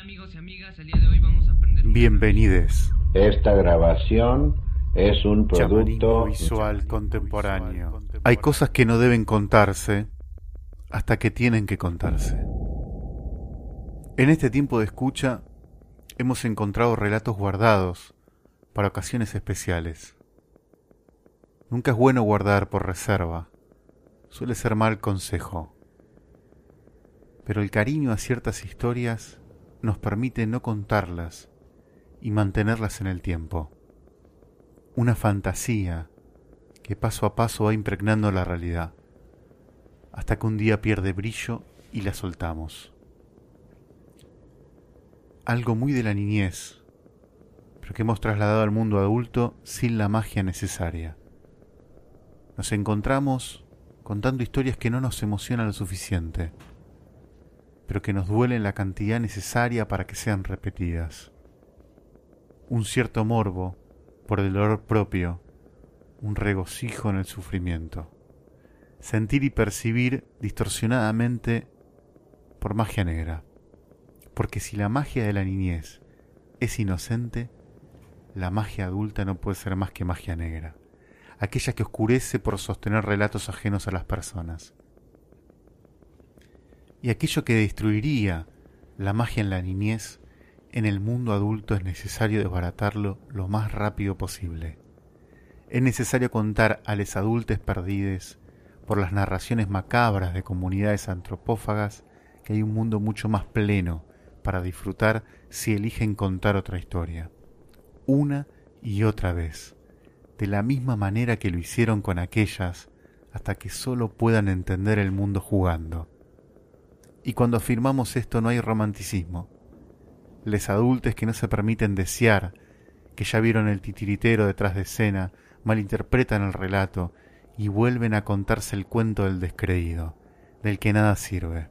Hola amigos y amigas, el día de hoy vamos a aprender... Bienvenides. Esta grabación es un producto visual contemporáneo. Hay cosas que no deben contarse hasta que tienen que contarse. En este tiempo de escucha hemos encontrado relatos guardados para ocasiones especiales. Nunca es bueno guardar por reserva. Suele ser mal consejo. Pero el cariño a ciertas historias nos permite no contarlas y mantenerlas en el tiempo. Una fantasía que paso a paso va impregnando la realidad, hasta que un día pierde brillo y la soltamos. Algo muy de la niñez, pero que hemos trasladado al mundo adulto sin la magia necesaria. Nos encontramos contando historias que no nos emocionan lo suficiente, pero que nos duelen la cantidad necesaria para que sean repetidas. Un cierto morbo por el dolor propio, un regocijo en el sufrimiento. Sentir y percibir distorsionadamente por magia negra. Porque si la magia de la niñez es inocente, la magia adulta no puede ser más que magia negra, aquella que oscurece por sostener relatos ajenos a las personas. Y aquello que destruiría la magia en la niñez, en el mundo adulto es necesario desbaratarlo lo más rápido posible. Es necesario contar a les adultes perdides por las narraciones macabras de comunidades antropófagas que hay un mundo mucho más pleno para disfrutar si eligen contar otra historia. Una y otra vez, de la misma manera que lo hicieron con aquellas, hasta que solo puedan entender el mundo jugando. Y cuando afirmamos esto no hay romanticismo. Les adultes que no se permiten desear, que ya vieron el titiritero detrás de escena, malinterpretan el relato y vuelven a contarse el cuento del descreído, del que nada sirve.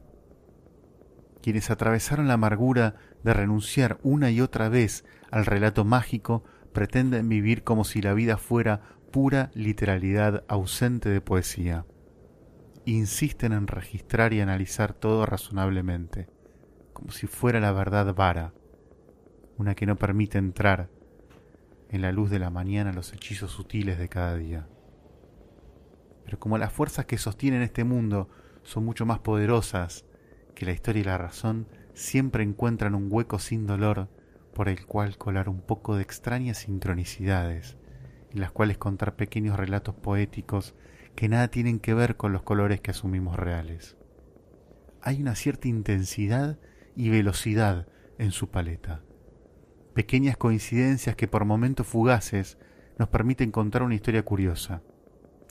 Quienes atravesaron la amargura de renunciar una y otra vez al relato mágico pretenden vivir como si la vida fuera pura literalidad ausente de poesía. Insisten en registrar y analizar todo razonablemente, como si fuera la verdad vara, una que no permite entrar en la luz de la mañana los hechizos sutiles de cada día. Pero como las fuerzas que sostienen este mundo son mucho más poderosas que la historia y la razón, siempre encuentran un hueco sin dolor por el cual colar un poco de extrañas sincronicidades, en las cuales contar pequeños relatos poéticos que nada tienen que ver con los colores que asumimos reales. Hay una cierta intensidad y velocidad en su paleta. Pequeñas coincidencias que por momentos fugaces nos permiten contar una historia curiosa,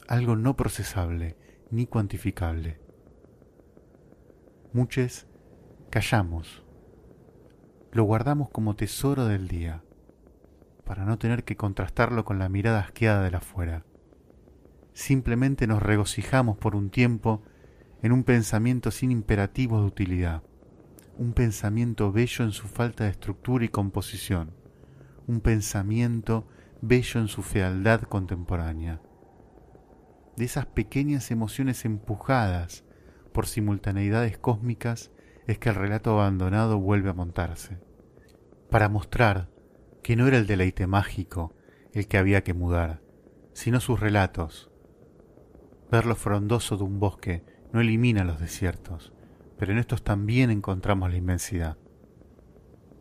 algo no procesable ni cuantificable. Muchos callamos, lo guardamos como tesoro del día, para no tener que contrastarlo con la mirada asqueada de la afuera. Simplemente nos regocijamos por un tiempo en un pensamiento sin imperativos de utilidad, un pensamiento bello en su falta de estructura y composición, un pensamiento bello en su fealdad contemporánea. De esas pequeñas emociones empujadas por simultaneidades cósmicas es que el relato abandonado vuelve a montarse, para mostrar que no era el deleite mágico el que había que mudar, sino sus relatos. Ver lo frondoso de un bosque no elimina los desiertos, pero en estos también encontramos la inmensidad.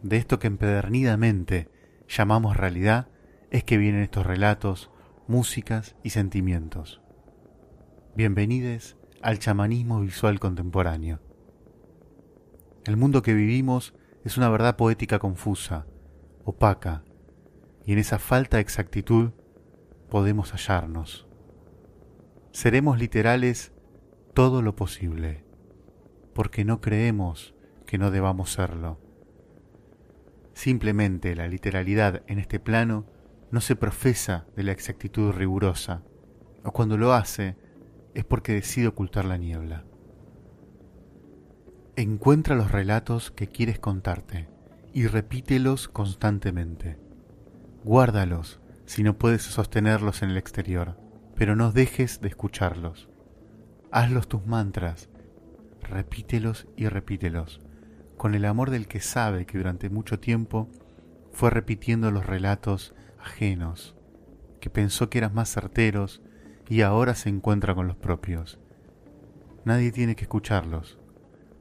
De esto que empedernidamente llamamos realidad es que vienen estos relatos, músicas y sentimientos. Bienvenidos al chamanismo visual contemporáneo. El mundo que vivimos es una verdad poética confusa, opaca, y en esa falta de exactitud podemos hallarnos. Seremos literales todo lo posible, porque no creemos que no debamos serlo. Simplemente la literalidad en este plano no se profesa de la exactitud rigurosa, o cuando lo hace es porque decide ocultar la niebla. Encuentra los relatos que quieres contarte y repítelos constantemente. Guárdalos si no puedes sostenerlos en el exterior, pero no dejes de escucharlos. Hazlos tus mantras, repítelos y repítelos, con el amor del que sabe que durante mucho tiempo fue repitiendo los relatos ajenos, que pensó que eran más certeros y ahora se encuentra con los propios. Nadie tiene que escucharlos.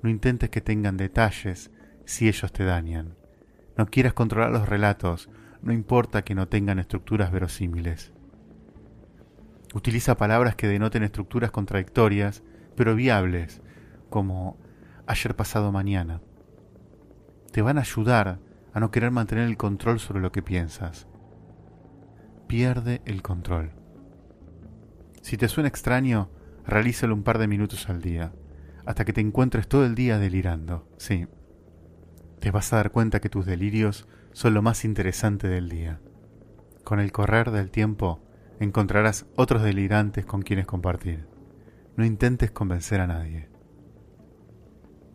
No intentes que tengan detalles si ellos te dañan. No quieras controlar los relatos, no importa que no tengan estructuras verosímiles. Utiliza palabras que denoten estructuras contradictorias, pero viables, como ayer pasado mañana. Te van a ayudar a no querer mantener el control sobre lo que piensas. Pierde el control. Si te suena extraño, realízalo un par de minutos al día, hasta que te encuentres todo el día delirando. Sí, te vas a dar cuenta que tus delirios son lo más interesante del día. Con el correr del tiempo, encontrarás otros delirantes con quienes compartir. No intentes convencer a nadie.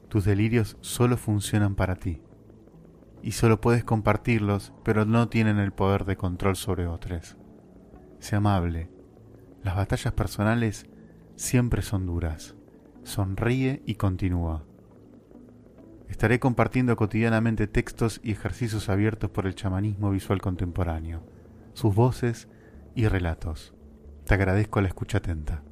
Tus delirios solo funcionan para ti. Y solo puedes compartirlos, pero no tienen el poder de control sobre otros. Sé amable. Las batallas personales siempre son duras. Sonríe y continúa. Estaré compartiendo cotidianamente textos y ejercicios abiertos por el chamanismo visual contemporáneo, sus voces y relatos. Te agradezco la escucha atenta.